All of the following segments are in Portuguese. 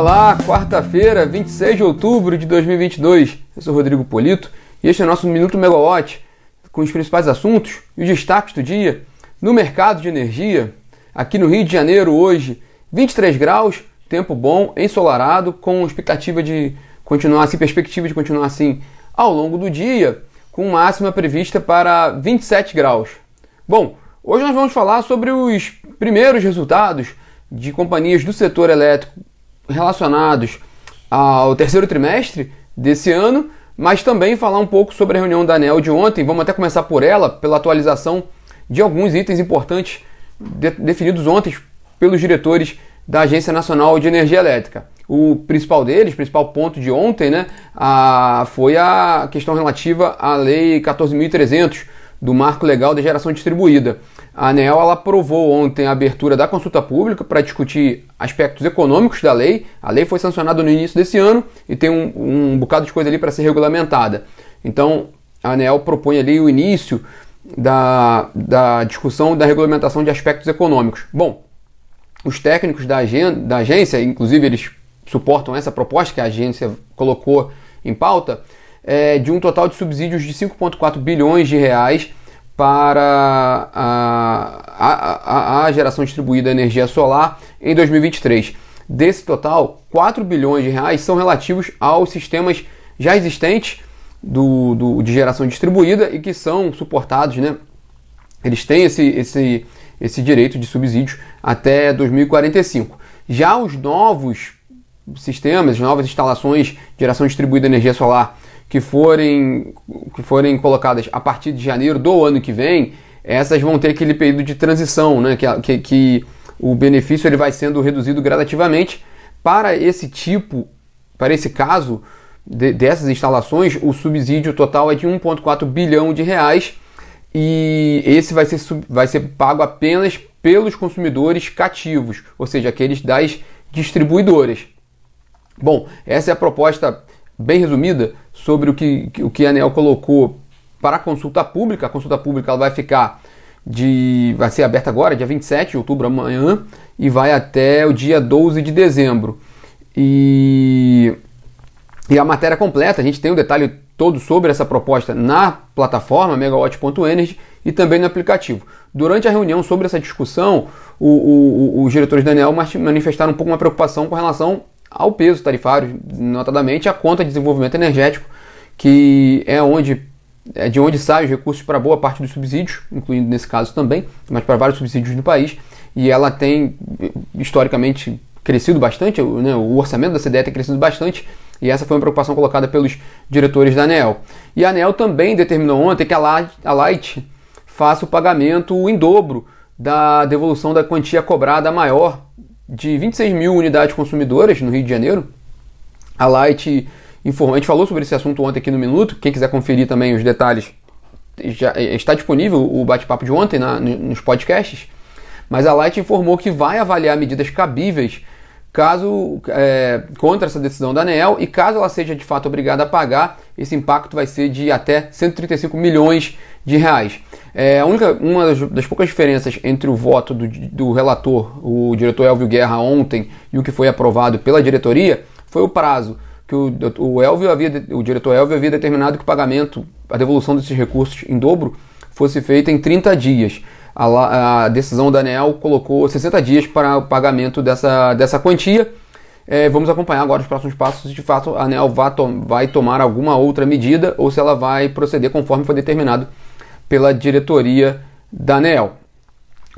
Olá, quarta-feira, 26 de outubro de 2022. Eu sou Rodrigo Polito e este é o nosso Minuto Megawatt com os principais assuntos e os destaques do dia. No mercado de energia, aqui no Rio de Janeiro hoje, 23 graus, tempo bom, ensolarado, com expectativa de continuar assim, perspectiva de continuar assim ao longo do dia, com máxima prevista para 27 graus. Bom, hoje nós vamos falar sobre os primeiros resultados de companhias do setor elétrico relacionados ao terceiro trimestre desse ano, mas também falar um pouco sobre a reunião da ANEL de ontem. Vamos até começar por ela, pela atualização de alguns itens importantes de, definidos ontem pelos diretores da Agência Nacional de Energia Elétrica. O principal deles, principal ponto de ontem, né, a, foi a questão relativa à Lei 14.300 do Marco Legal de Geração Distribuída. A ANEL ela aprovou ontem a abertura da consulta pública para discutir aspectos econômicos da lei. A lei foi sancionada no início desse ano e tem um, um bocado de coisa ali para ser regulamentada. Então, a ANEL propõe ali o início da, da discussão da regulamentação de aspectos econômicos. Bom, os técnicos da, da agência, inclusive eles suportam essa proposta que a agência colocou em pauta, é, de um total de subsídios de 5,4 bilhões de reais para a, a, a, geração distribuída de energia solar em 2023. Desse total, 4 bilhões de reais são relativos aos sistemas já existentes do, do, de geração distribuída e que são suportados, né? Eles têm esse, esse, esse direito de subsídios até 2045. Já os novos sistemas, as novas instalações de geração distribuída de energia solar que forem, que forem colocadas a partir de janeiro do ano que vem, essas vão ter aquele período de transição, né? que, que, que o benefício ele vai sendo reduzido gradativamente. Para esse tipo, para esse caso de, dessas instalações, o subsídio total é de 1,4 bilhão de reais e esse vai ser, vai ser pago apenas pelos consumidores cativos, ou seja, aqueles das distribuidoras. Bom, essa é a proposta bem resumida sobre o que, o que a ANEL colocou para a consulta pública. A consulta pública ela vai ficar de. vai ser aberta agora, dia 27 de outubro, amanhã, e vai até o dia 12 de dezembro. E, e a matéria completa, a gente tem o um detalhe todo sobre essa proposta na plataforma megawatt.energy e também no aplicativo. Durante a reunião sobre essa discussão, o, o, os diretores da ANEL manifestaram um pouco uma preocupação com relação ao peso tarifário, notadamente a conta de desenvolvimento energético, que é onde de onde saem os recursos para boa parte dos subsídios, incluindo nesse caso também, mas para vários subsídios no país, e ela tem historicamente crescido bastante, né, o orçamento da CDE tem crescido bastante, e essa foi uma preocupação colocada pelos diretores da ANEL. E a ANEL também determinou ontem que a Light faça o pagamento em dobro da devolução da quantia cobrada maior de 26 mil unidades consumidoras no Rio de Janeiro. A Light informou, a gente falou sobre esse assunto ontem aqui no Minuto. Quem quiser conferir também os detalhes, já está disponível o bate-papo de ontem na, nos podcasts. Mas a Light informou que vai avaliar medidas cabíveis caso é, contra essa decisão da ANEEL e caso ela seja de fato obrigada a pagar, esse impacto vai ser de até 135 milhões de reais. É, a única, uma das, das, poucas diferenças entre o voto do, do, relator, o diretor Elvio Guerra, ontem e o que foi aprovado pela diretoria foi o prazo que o, o, Elvio havia, o diretor Elvio havia determinado que o pagamento, a devolução desses recursos em dobro fosse feita em 30 dias. A, a decisão da ANEL colocou 60 dias para o pagamento dessa, dessa quantia. É, vamos acompanhar agora os próximos passos se de fato a ANEL vai, vai tomar alguma outra medida ou se ela vai proceder conforme foi determinado pela diretoria da ANEL.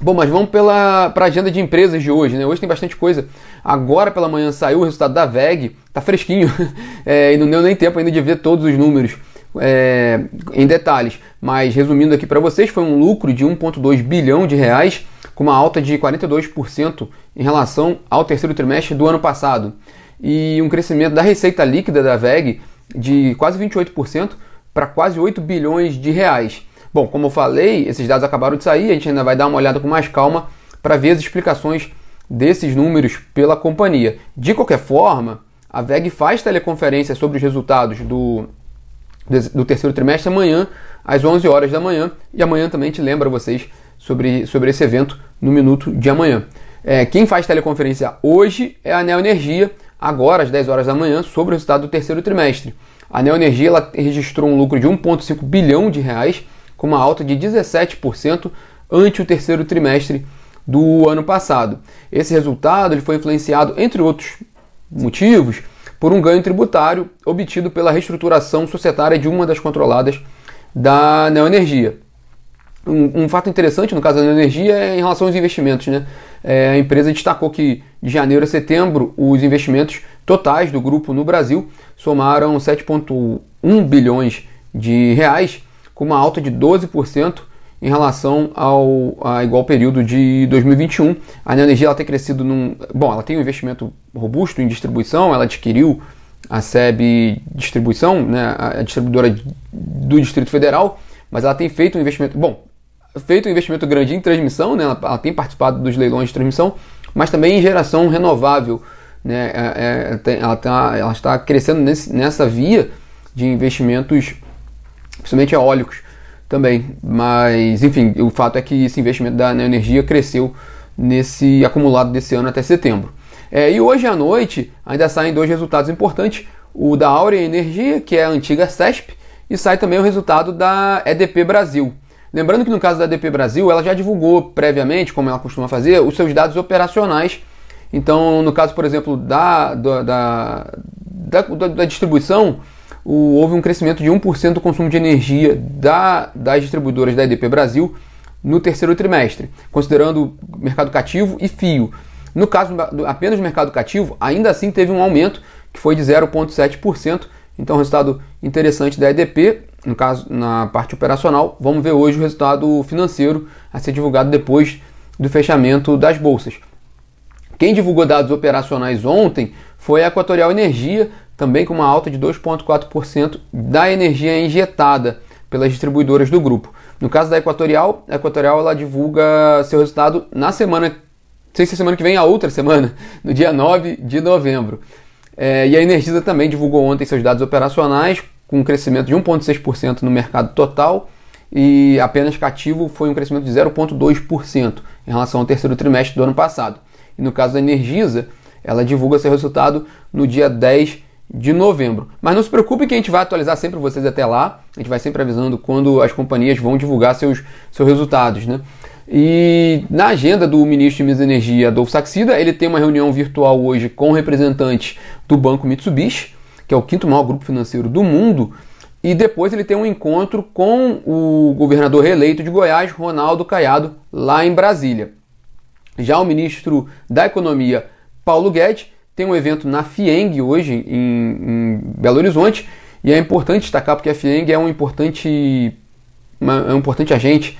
Bom, mas vamos para a agenda de empresas de hoje, né? Hoje tem bastante coisa. Agora pela manhã saiu o resultado da VEG, tá fresquinho, é, e não deu nem tempo ainda de ver todos os números é, em detalhes. Mas resumindo aqui para vocês, foi um lucro de 1,2 bilhão de reais, com uma alta de 42% em relação ao terceiro trimestre do ano passado. E um crescimento da receita líquida da VEG de quase 28% para quase 8 bilhões de reais. Bom, como eu falei, esses dados acabaram de sair, a gente ainda vai dar uma olhada com mais calma para ver as explicações desses números pela companhia. De qualquer forma, a VEG faz teleconferência sobre os resultados do, do terceiro trimestre amanhã, às 11 horas da manhã, e amanhã também te lembra vocês sobre, sobre esse evento no minuto de amanhã. É, quem faz teleconferência hoje é a Neo Energia, agora às 10 horas da manhã, sobre o resultado do terceiro trimestre. A Neoenergia ela registrou um lucro de 1,5 bilhão de reais, com uma alta de 17% ante o terceiro trimestre do ano passado. Esse resultado ele foi influenciado, entre outros motivos, por um ganho tributário obtido pela reestruturação societária de uma das controladas da Neoenergia. Um, um, fato interessante no caso da Neoenergia é em relação aos investimentos. Né? É, a empresa destacou que de janeiro a setembro os investimentos totais do grupo no Brasil somaram 7,1 bilhões de reais, com uma alta de 12% em relação ao a igual período de 2021. A Neoenergia ela tem crescido num. Bom, ela tem um investimento robusto em distribuição, ela adquiriu a SEB Distribuição, né, a distribuidora do Distrito Federal, mas ela tem feito um investimento. Bom, feito um investimento grande em transmissão, né, ela, ela tem participado dos leilões de transmissão, mas também em geração renovável. Né, é, é, ela, tá, ela está crescendo nesse, nessa via de investimentos, principalmente eólicos também. Mas, enfim, o fato é que esse investimento da energia cresceu nesse acumulado desse ano até setembro. É, e hoje à noite ainda saem dois resultados importantes: o da Aurea Energia, que é a antiga CESP, e sai também o resultado da EDP Brasil. Lembrando que no caso da EDP Brasil, ela já divulgou previamente, como ela costuma fazer, os seus dados operacionais. Então, no caso, por exemplo, da, da, da, da distribuição, o, houve um crescimento de 1% do consumo de energia da, das distribuidoras da EDP Brasil no terceiro trimestre, considerando mercado cativo e fio. No caso apenas do mercado cativo, ainda assim teve um aumento que foi de 0,7%. Então, resultado interessante da EDP, no caso na parte operacional. Vamos ver hoje o resultado financeiro a ser divulgado depois do fechamento das bolsas. Quem divulgou dados operacionais ontem foi a Equatorial Energia, também com uma alta de 2,4% da energia injetada pelas distribuidoras do grupo. No caso da Equatorial, a Equatorial ela divulga seu resultado na semana, sei se é semana que vem, a outra semana, no dia 9 de novembro. É, e a Energisa também divulgou ontem seus dados operacionais, com um crescimento de 1,6% no mercado total e apenas cativo foi um crescimento de 0,2% em relação ao terceiro trimestre do ano passado. E no caso da Energisa, ela divulga seu resultado no dia 10 de novembro. Mas não se preocupe que a gente vai atualizar sempre vocês até lá. A gente vai sempre avisando quando as companhias vão divulgar seus, seus resultados, né? E na agenda do ministro de Minas e Energia, Adolfo Saxida, ele tem uma reunião virtual hoje com representantes do Banco Mitsubishi, que é o quinto maior grupo financeiro do mundo, e depois ele tem um encontro com o governador reeleito de Goiás, Ronaldo Caiado, lá em Brasília. Já o ministro da Economia, Paulo Guedes, tem um evento na FIENG hoje em, em Belo Horizonte e é importante destacar porque a FIENG é um importante, uma, é um importante agente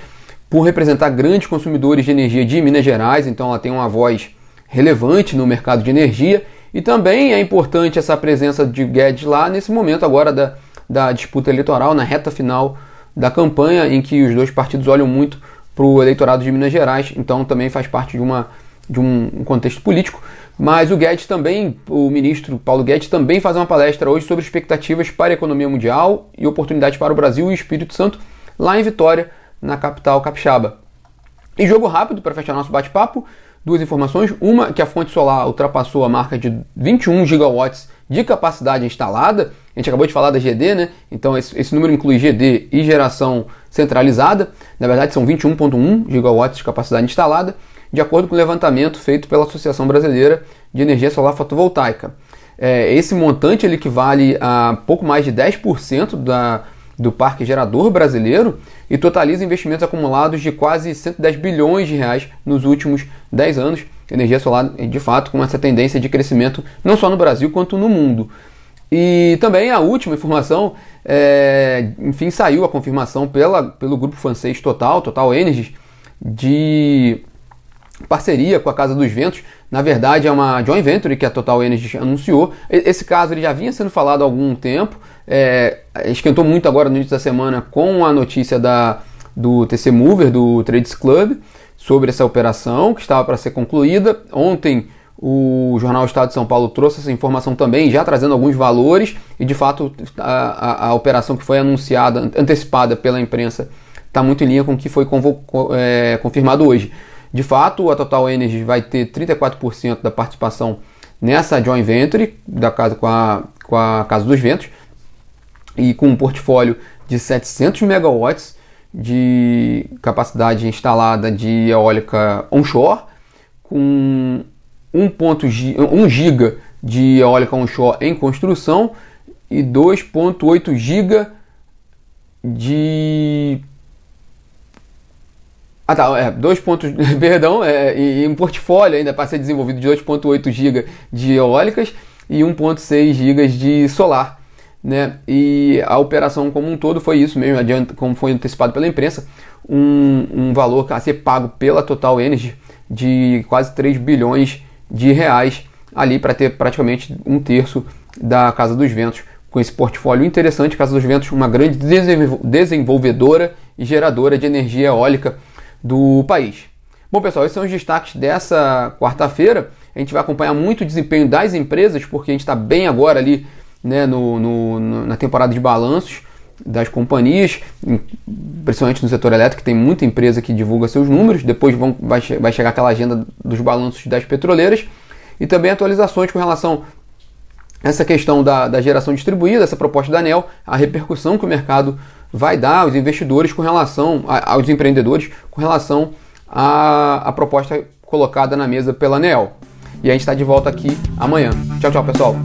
por representar grandes consumidores de energia de Minas Gerais, então ela tem uma voz relevante no mercado de energia e também é importante essa presença de Guedes lá nesse momento agora da, da disputa eleitoral, na reta final da campanha, em que os dois partidos olham muito para o eleitorado de Minas Gerais, então também faz parte de, uma, de um contexto político. Mas o Guedes também, o ministro Paulo Guedes também faz uma palestra hoje sobre expectativas para a economia mundial e oportunidades para o Brasil e o Espírito Santo, lá em Vitória, na capital capixaba. E jogo rápido para fechar nosso bate-papo, duas informações. Uma, que a fonte solar ultrapassou a marca de 21 gigawatts de capacidade instalada. A gente acabou de falar da GD, né? Então esse, esse número inclui GD e geração centralizada. Na verdade, são 21,1 gigawatts de capacidade instalada de acordo com o levantamento feito pela Associação Brasileira de Energia Solar Fotovoltaica. É, esse montante ele equivale a pouco mais de 10% da, do parque gerador brasileiro e totaliza investimentos acumulados de quase 110 bilhões de reais nos últimos 10 anos. Energia solar, de fato, com essa tendência de crescimento não só no Brasil quanto no mundo. E também a última informação, é, enfim, saiu a confirmação pela, pelo grupo francês Total, Total Energies, de parceria com a Casa dos Ventos. Na verdade, é uma joint venture que a Total Energy anunciou. Esse caso ele já vinha sendo falado há algum tempo. É, esquentou muito agora no início da semana com a notícia da, do TC Mover, do Trades Club, sobre essa operação que estava para ser concluída. Ontem o Jornal Estado de São Paulo trouxe essa informação também, já trazendo alguns valores, e de fato a, a, a operação que foi anunciada, antecipada pela imprensa, está muito em linha com o que foi é, confirmado hoje. De fato, a Total Energy vai ter 34% da participação nessa joint venture da casa com a, com a Casa dos Ventos e com um portfólio de 700 megawatts de capacidade instalada de eólica onshore, com 1, giga de eólica onshore em construção e 2.8 giga de ah tá, é, 2 pontos, perdão, é, e, e um portfólio ainda para ser desenvolvido de 2.8 GB de eólicas e 1.6 GB de solar. Né? E a operação como um todo foi isso mesmo, adianta, como foi antecipado pela imprensa, um, um valor a ser pago pela Total Energy de quase 3 bilhões de reais ali para ter praticamente um terço da Casa dos Ventos com esse portfólio interessante. Casa dos Ventos, uma grande desenvolvedora e geradora de energia eólica do país. Bom, pessoal, esses são os destaques dessa quarta-feira. A gente vai acompanhar muito o desempenho das empresas, porque a gente está bem agora ali né, no, no, na temporada de balanços das companhias, principalmente no setor elétrico, tem muita empresa que divulga seus números, depois vão, vai, vai chegar aquela agenda dos balanços das petroleiras e também atualizações com relação a essa questão da, da geração distribuída, essa proposta da ANEL, a repercussão que o mercado vai dar aos investidores com relação, a, aos empreendedores com relação à, à proposta colocada na mesa pela ANEL. E a gente está de volta aqui amanhã. Tchau, tchau, pessoal.